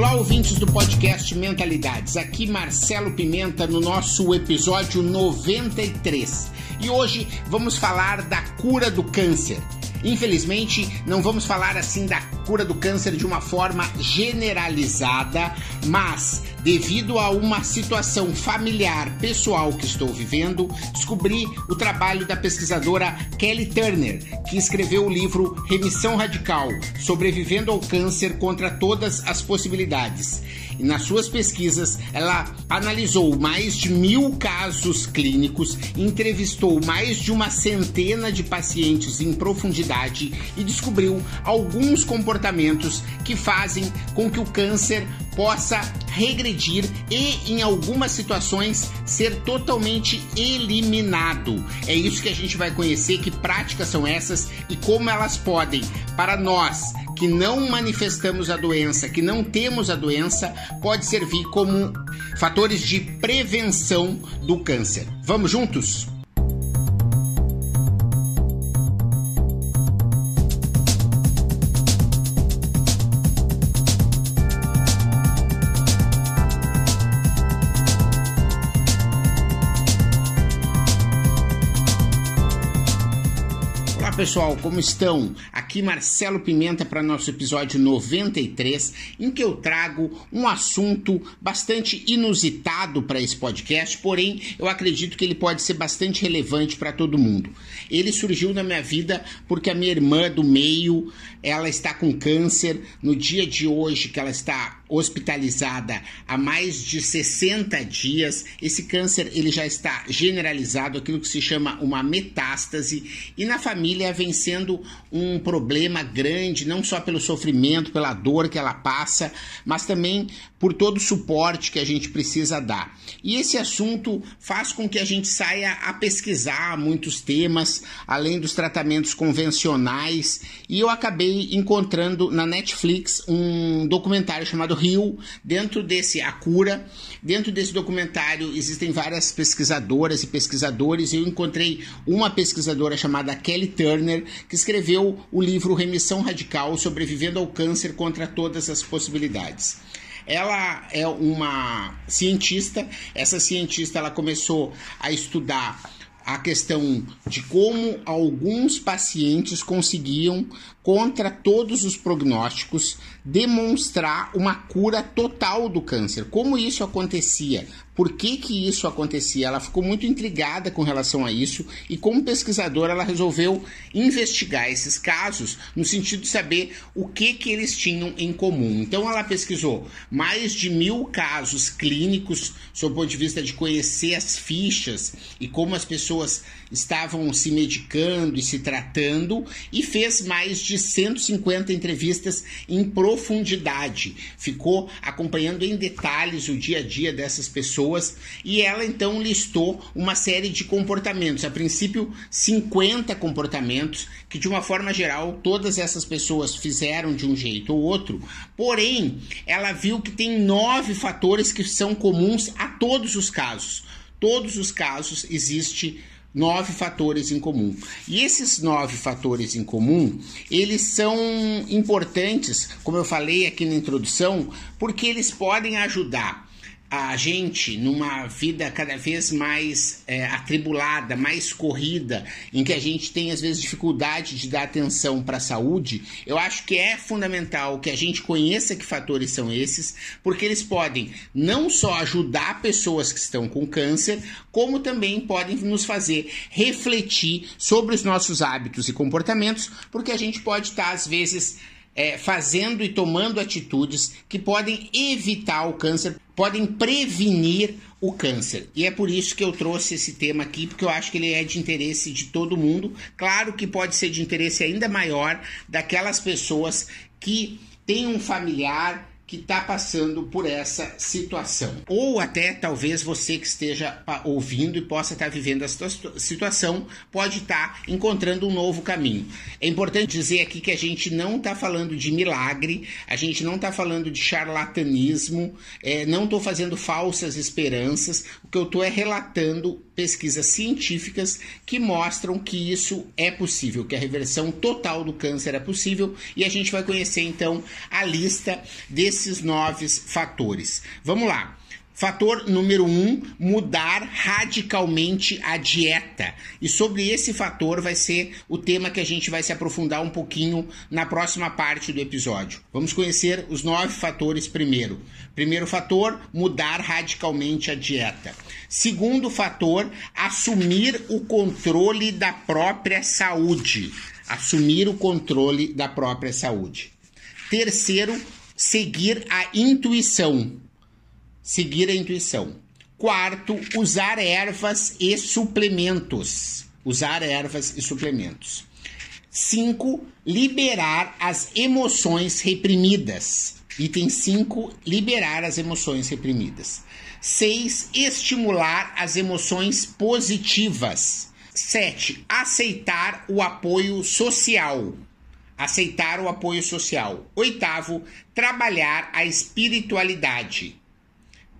Olá, ouvintes do podcast Mentalidades. Aqui Marcelo Pimenta no nosso episódio 93. E hoje vamos falar da cura do câncer. Infelizmente, não vamos falar assim da cura do câncer de uma forma generalizada, mas devido a uma situação familiar pessoal que estou vivendo, descobri o trabalho da pesquisadora Kelly Turner, que escreveu o livro Remissão Radical: Sobrevivendo ao Câncer contra Todas as Possibilidades. E nas suas pesquisas, ela analisou mais de mil casos clínicos, entrevistou mais de uma centena de pacientes em profundidade e descobriu alguns comportamentos que fazem com que o câncer possa regredir e, em algumas situações, ser totalmente eliminado. É isso que a gente vai conhecer, que práticas são essas e como elas podem, para nós que não manifestamos a doença, que não temos a doença, pode servir como fatores de prevenção do câncer. Vamos juntos? Pessoal, como estão? Aqui Marcelo Pimenta para nosso episódio 93, em que eu trago um assunto bastante inusitado para esse podcast, porém eu acredito que ele pode ser bastante relevante para todo mundo. Ele surgiu na minha vida porque a minha irmã do meio, ela está com câncer. No dia de hoje que ela está hospitalizada há mais de 60 dias. Esse câncer ele já está generalizado, aquilo que se chama uma metástase, e na família vem sendo um problema grande, não só pelo sofrimento, pela dor que ela passa, mas também por todo o suporte que a gente precisa dar. E esse assunto faz com que a gente saia a pesquisar muitos temas, além dos tratamentos convencionais, e eu acabei encontrando na Netflix um documentário chamado Rio, dentro desse A Cura. Dentro desse documentário existem várias pesquisadoras e pesquisadores, eu encontrei uma pesquisadora chamada Kelly Turner, que escreveu o livro Remissão Radical Sobrevivendo ao Câncer contra Todas as Possibilidades. Ela é uma cientista. Essa cientista ela começou a estudar a questão de como alguns pacientes conseguiam, contra todos os prognósticos, demonstrar uma cura total do câncer. Como isso acontecia? Por que, que isso acontecia? Ela ficou muito intrigada com relação a isso e, como pesquisadora, ela resolveu investigar esses casos no sentido de saber o que, que eles tinham em comum. Então, ela pesquisou mais de mil casos clínicos, sob o ponto de vista de conhecer as fichas e como as pessoas estavam se medicando e se tratando, e fez mais de 150 entrevistas em profundidade. Ficou acompanhando em detalhes o dia a dia dessas pessoas pessoas e ela então listou uma série de comportamentos, a princípio 50 comportamentos que de uma forma geral todas essas pessoas fizeram de um jeito ou outro, porém ela viu que tem nove fatores que são comuns a todos os casos. Todos os casos existe nove fatores em comum. E esses nove fatores em comum, eles são importantes, como eu falei aqui na introdução, porque eles podem ajudar a gente numa vida cada vez mais é, atribulada, mais corrida, em que a gente tem às vezes dificuldade de dar atenção para a saúde, eu acho que é fundamental que a gente conheça que fatores são esses, porque eles podem não só ajudar pessoas que estão com câncer, como também podem nos fazer refletir sobre os nossos hábitos e comportamentos, porque a gente pode estar às vezes é, fazendo e tomando atitudes que podem evitar o câncer, podem prevenir o câncer. E é por isso que eu trouxe esse tema aqui, porque eu acho que ele é de interesse de todo mundo. Claro que pode ser de interesse ainda maior daquelas pessoas que têm um familiar que está passando por essa situação. Ou até talvez você que esteja ouvindo e possa estar tá vivendo essa situação pode estar tá encontrando um novo caminho. É importante dizer aqui que a gente não está falando de milagre, a gente não está falando de charlatanismo, é, não estou fazendo falsas esperanças. O que eu estou é relatando pesquisas científicas que mostram que isso é possível, que a reversão total do câncer é possível e a gente vai conhecer então a lista desses esses nove fatores. Vamos lá. Fator número um, mudar radicalmente a dieta. E sobre esse fator vai ser o tema que a gente vai se aprofundar um pouquinho na próxima parte do episódio. Vamos conhecer os nove fatores primeiro. Primeiro fator, mudar radicalmente a dieta. Segundo fator, assumir o controle da própria saúde. Assumir o controle da própria saúde. Terceiro, seguir a intuição seguir a intuição. Quarto, usar ervas e suplementos. Usar ervas e suplementos. Cinco, liberar as emoções reprimidas. Item 5, liberar as emoções reprimidas. 6. Estimular as emoções positivas. 7. Aceitar o apoio social. Aceitar o apoio social. Oitavo, trabalhar a espiritualidade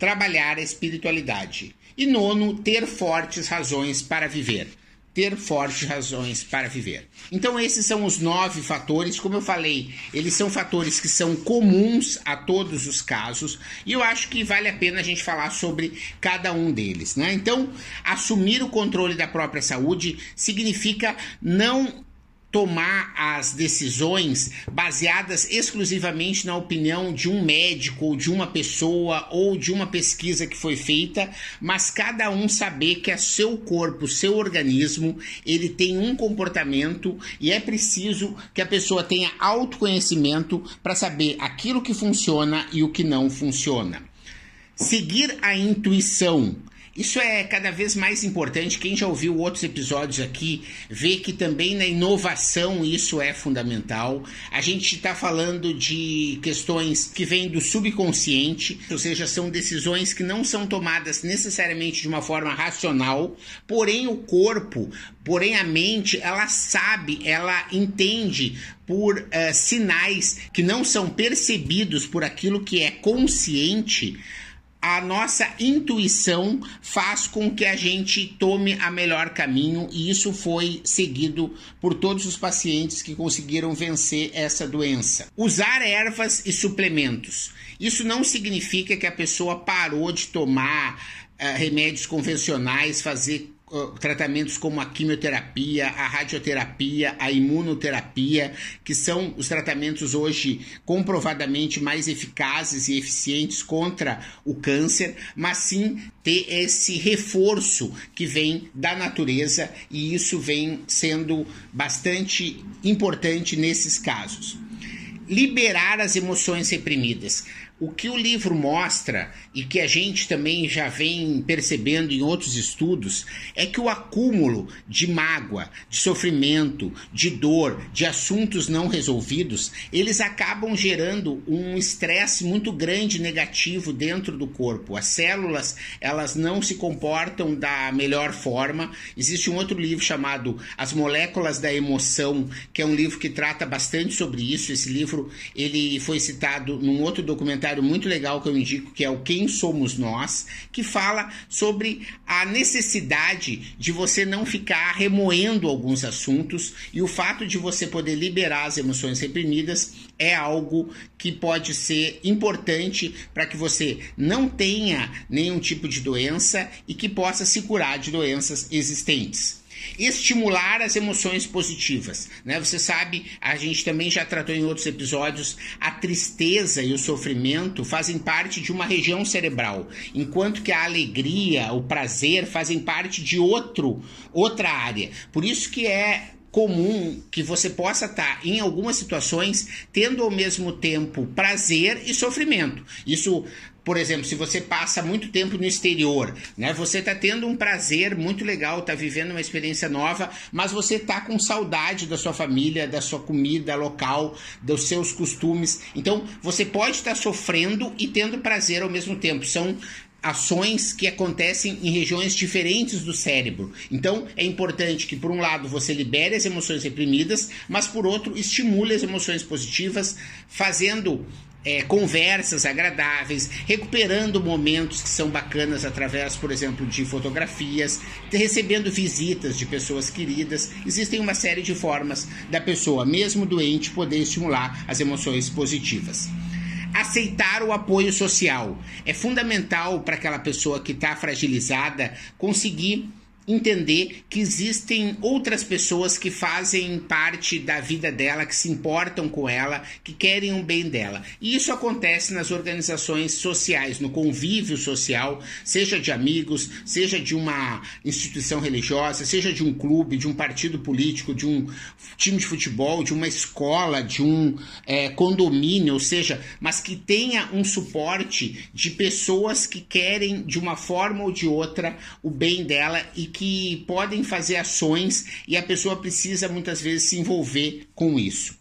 trabalhar a espiritualidade. E nono, ter fortes razões para viver. Ter fortes razões para viver. Então, esses são os nove fatores. Como eu falei, eles são fatores que são comuns a todos os casos, e eu acho que vale a pena a gente falar sobre cada um deles. Né? Então, assumir o controle da própria saúde significa não tomar as decisões baseadas exclusivamente na opinião de um médico ou de uma pessoa ou de uma pesquisa que foi feita, mas cada um saber que é seu corpo, seu organismo, ele tem um comportamento e é preciso que a pessoa tenha autoconhecimento para saber aquilo que funciona e o que não funciona. Seguir a intuição isso é cada vez mais importante. Quem já ouviu outros episódios aqui vê que também na inovação isso é fundamental. A gente está falando de questões que vêm do subconsciente, ou seja, são decisões que não são tomadas necessariamente de uma forma racional, porém o corpo, porém a mente, ela sabe, ela entende por uh, sinais que não são percebidos por aquilo que é consciente a nossa intuição faz com que a gente tome a melhor caminho e isso foi seguido por todos os pacientes que conseguiram vencer essa doença. Usar ervas e suplementos. Isso não significa que a pessoa parou de tomar uh, remédios convencionais, fazer tratamentos como a quimioterapia, a radioterapia, a imunoterapia, que são os tratamentos hoje comprovadamente mais eficazes e eficientes contra o câncer, mas sim ter esse reforço que vem da natureza e isso vem sendo bastante importante nesses casos. Liberar as emoções reprimidas. O que o livro mostra e que a gente também já vem percebendo em outros estudos é que o acúmulo de mágoa, de sofrimento, de dor, de assuntos não resolvidos, eles acabam gerando um estresse muito grande negativo dentro do corpo. As células, elas não se comportam da melhor forma. Existe um outro livro chamado As Moléculas da Emoção, que é um livro que trata bastante sobre isso. Esse livro, ele foi citado num outro documentário muito legal que eu indico, que é o Quem Somos Nós, que fala sobre a necessidade de você não ficar remoendo alguns assuntos e o fato de você poder liberar as emoções reprimidas é algo que pode ser importante para que você não tenha nenhum tipo de doença e que possa se curar de doenças existentes. Estimular as emoções positivas. Né? Você sabe, a gente também já tratou em outros episódios, a tristeza e o sofrimento fazem parte de uma região cerebral, enquanto que a alegria, o prazer fazem parte de outro, outra área. Por isso que é comum que você possa estar em algumas situações tendo ao mesmo tempo prazer e sofrimento. Isso por exemplo, se você passa muito tempo no exterior, né? Você está tendo um prazer muito legal, está vivendo uma experiência nova, mas você está com saudade da sua família, da sua comida local, dos seus costumes. Então, você pode estar tá sofrendo e tendo prazer ao mesmo tempo. São ações que acontecem em regiões diferentes do cérebro. Então, é importante que, por um lado, você libere as emoções reprimidas, mas, por outro, estimule as emoções positivas, fazendo é, conversas agradáveis, recuperando momentos que são bacanas através, por exemplo, de fotografias, recebendo visitas de pessoas queridas. Existem uma série de formas da pessoa, mesmo doente, poder estimular as emoções positivas. aceitar o apoio social. É fundamental para aquela pessoa que está fragilizada conseguir entender que existem outras pessoas que fazem parte da vida dela, que se importam com ela, que querem o bem dela. E isso acontece nas organizações sociais, no convívio social, seja de amigos, seja de uma instituição religiosa, seja de um clube, de um partido político, de um time de futebol, de uma escola, de um é, condomínio, ou seja, mas que tenha um suporte de pessoas que querem de uma forma ou de outra o bem dela e que podem fazer ações e a pessoa precisa muitas vezes se envolver com isso.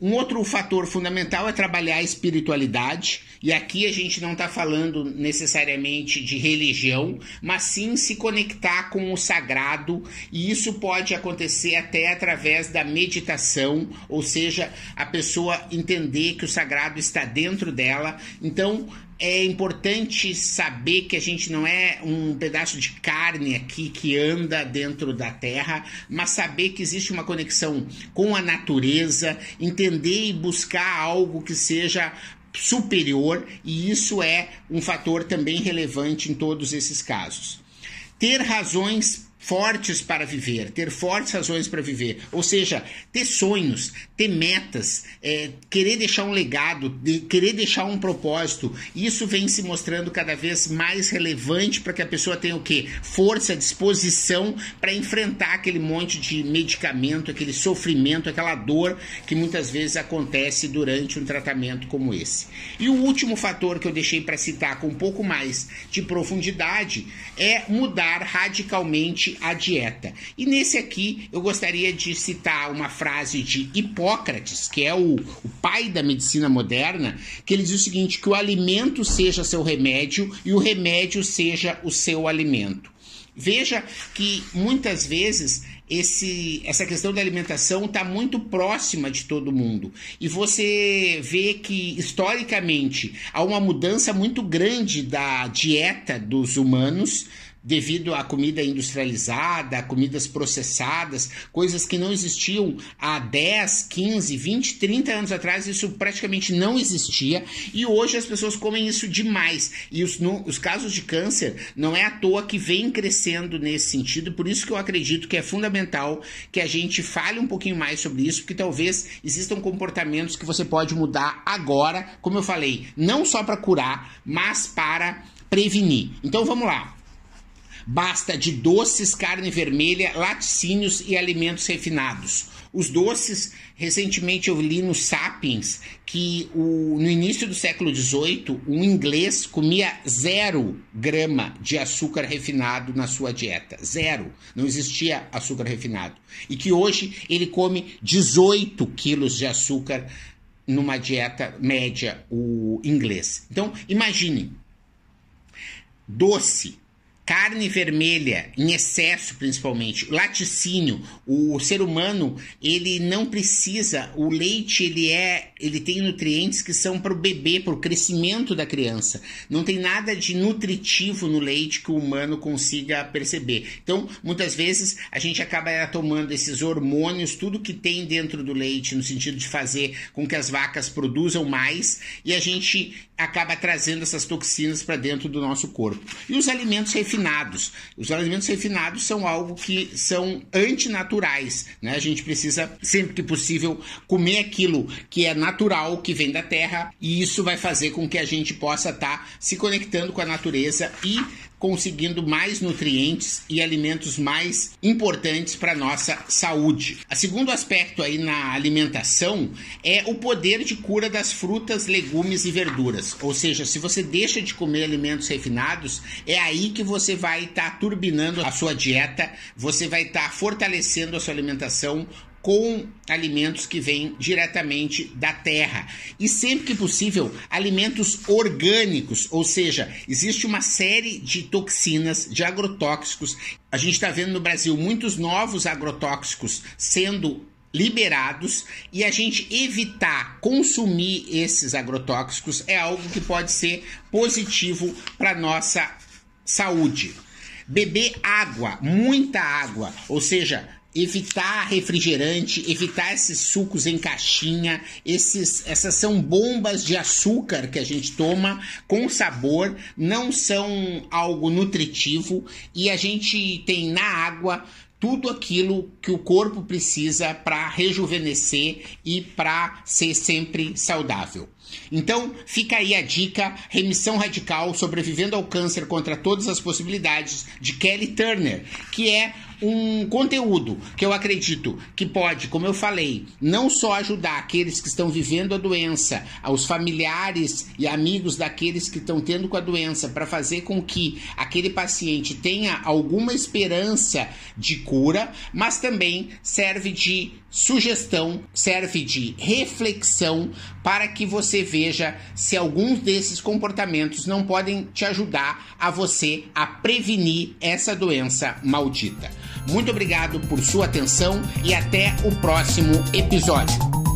Um outro fator fundamental é trabalhar a espiritualidade, e aqui a gente não está falando necessariamente de religião, mas sim se conectar com o sagrado, e isso pode acontecer até através da meditação, ou seja, a pessoa entender que o sagrado está dentro dela. Então, é importante saber que a gente não é um pedaço de carne aqui que anda dentro da terra, mas saber que existe uma conexão com a natureza, entender e buscar algo que seja superior, e isso é um fator também relevante em todos esses casos. Ter razões fortes para viver, ter fortes razões para viver, ou seja, ter sonhos, ter metas, é, querer deixar um legado, de, querer deixar um propósito, isso vem se mostrando cada vez mais relevante para que a pessoa tenha o que? Força, disposição para enfrentar aquele monte de medicamento, aquele sofrimento, aquela dor que muitas vezes acontece durante um tratamento como esse. E o último fator que eu deixei para citar com um pouco mais de profundidade é mudar radicalmente a dieta. E nesse aqui eu gostaria de citar uma frase de Hipócrates, que é o, o pai da medicina moderna, que ele diz o seguinte: que o alimento seja seu remédio e o remédio seja o seu alimento. Veja que muitas vezes esse, essa questão da alimentação está muito próxima de todo mundo. E você vê que, historicamente, há uma mudança muito grande da dieta dos humanos devido à comida industrializada, a comidas processadas, coisas que não existiam há 10, 15, 20, 30 anos atrás, isso praticamente não existia e hoje as pessoas comem isso demais. E os, no, os casos de câncer não é à toa que vem crescendo nesse sentido, por isso que eu acredito que é fundamental que a gente fale um pouquinho mais sobre isso, porque talvez existam comportamentos que você pode mudar agora, como eu falei, não só para curar, mas para prevenir. Então vamos lá. Basta de doces, carne vermelha, laticínios e alimentos refinados. Os doces, recentemente eu li no Sapiens que o, no início do século XVIII, um inglês comia zero grama de açúcar refinado na sua dieta. Zero. Não existia açúcar refinado. E que hoje ele come 18 quilos de açúcar numa dieta média, o inglês. Então, imaginem. Doce, carne vermelha em excesso principalmente, laticínio, o ser humano ele não precisa, o leite ele é, ele tem nutrientes que são para o bebê, para o crescimento da criança. Não tem nada de nutritivo no leite que o humano consiga perceber. Então, muitas vezes a gente acaba tomando esses hormônios, tudo que tem dentro do leite no sentido de fazer com que as vacas produzam mais e a gente acaba trazendo essas toxinas para dentro do nosso corpo. E os alimentos refinados. Os alimentos refinados são algo que são antinaturais. Né? A gente precisa, sempre que possível, comer aquilo que é natural, que vem da terra, e isso vai fazer com que a gente possa estar tá se conectando com a natureza e conseguindo mais nutrientes e alimentos mais importantes para nossa saúde. O segundo aspecto aí na alimentação é o poder de cura das frutas, legumes e verduras. Ou seja, se você deixa de comer alimentos refinados, é aí que você vai estar tá turbinando a sua dieta, você vai estar tá fortalecendo a sua alimentação com alimentos que vêm diretamente da terra. E sempre que possível, alimentos orgânicos, ou seja, existe uma série de toxinas, de agrotóxicos. A gente está vendo no Brasil muitos novos agrotóxicos sendo liberados e a gente evitar consumir esses agrotóxicos é algo que pode ser positivo para nossa saúde. Beber água, muita água, ou seja, evitar refrigerante, evitar esses sucos em caixinha, esses, essas são bombas de açúcar que a gente toma com sabor, não são algo nutritivo e a gente tem na água tudo aquilo que o corpo precisa para rejuvenescer e para ser sempre saudável. Então, fica aí a dica: Remissão Radical Sobrevivendo ao Câncer contra Todas as Possibilidades, de Kelly Turner, que é um conteúdo que eu acredito que pode, como eu falei, não só ajudar aqueles que estão vivendo a doença, aos familiares e amigos daqueles que estão tendo com a doença, para fazer com que aquele paciente tenha alguma esperança de cura, mas também serve de sugestão, serve de reflexão para que você veja se alguns desses comportamentos não podem te ajudar a você a prevenir essa doença maldita. Muito obrigado por sua atenção e até o próximo episódio.